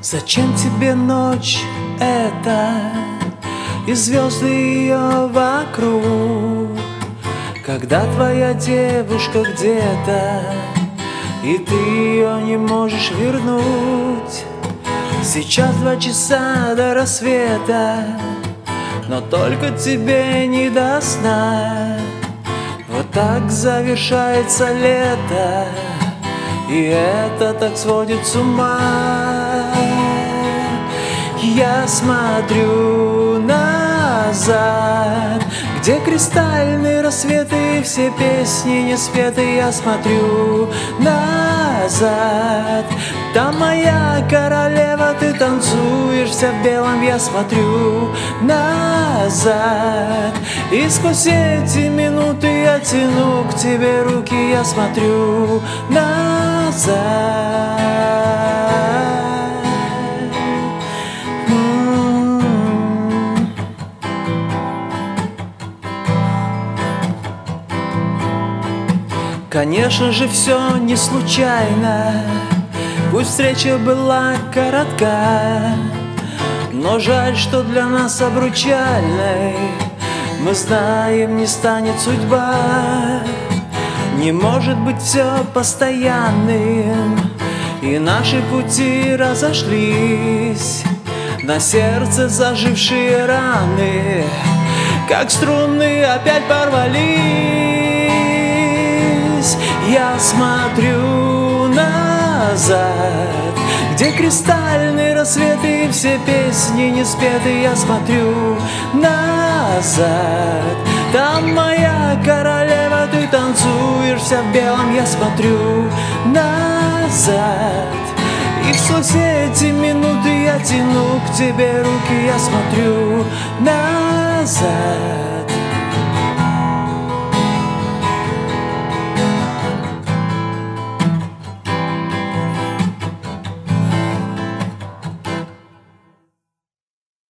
Зачем тебе ночь эта? И звезды ее вокруг. Когда твоя девушка где-то И ты ее не можешь вернуть. Сейчас два часа до рассвета Но только тебе не до сна. Вот так завершается лето И это так сводит с ума смотрю назад где кристальные рассветы, все песни не спеты, я смотрю назад. Там моя королева, ты танцуешь вся в белом, я смотрю назад. И сквозь эти минуты я тяну к тебе руки, я смотрю назад. Конечно же, все не случайно. Пусть встреча была коротка Но жаль, что для нас обручальной. Мы знаем, не станет судьба. Не может быть все постоянным. И наши пути разошлись На сердце зажившие раны. Как струны опять порвались я смотрю назад Где кристальные рассветы и все песни не спеты Я смотрю назад Там моя королева, ты танцуешь вся в белом Я смотрю назад и сквозь эти минуты я тяну к тебе руки, я смотрю назад.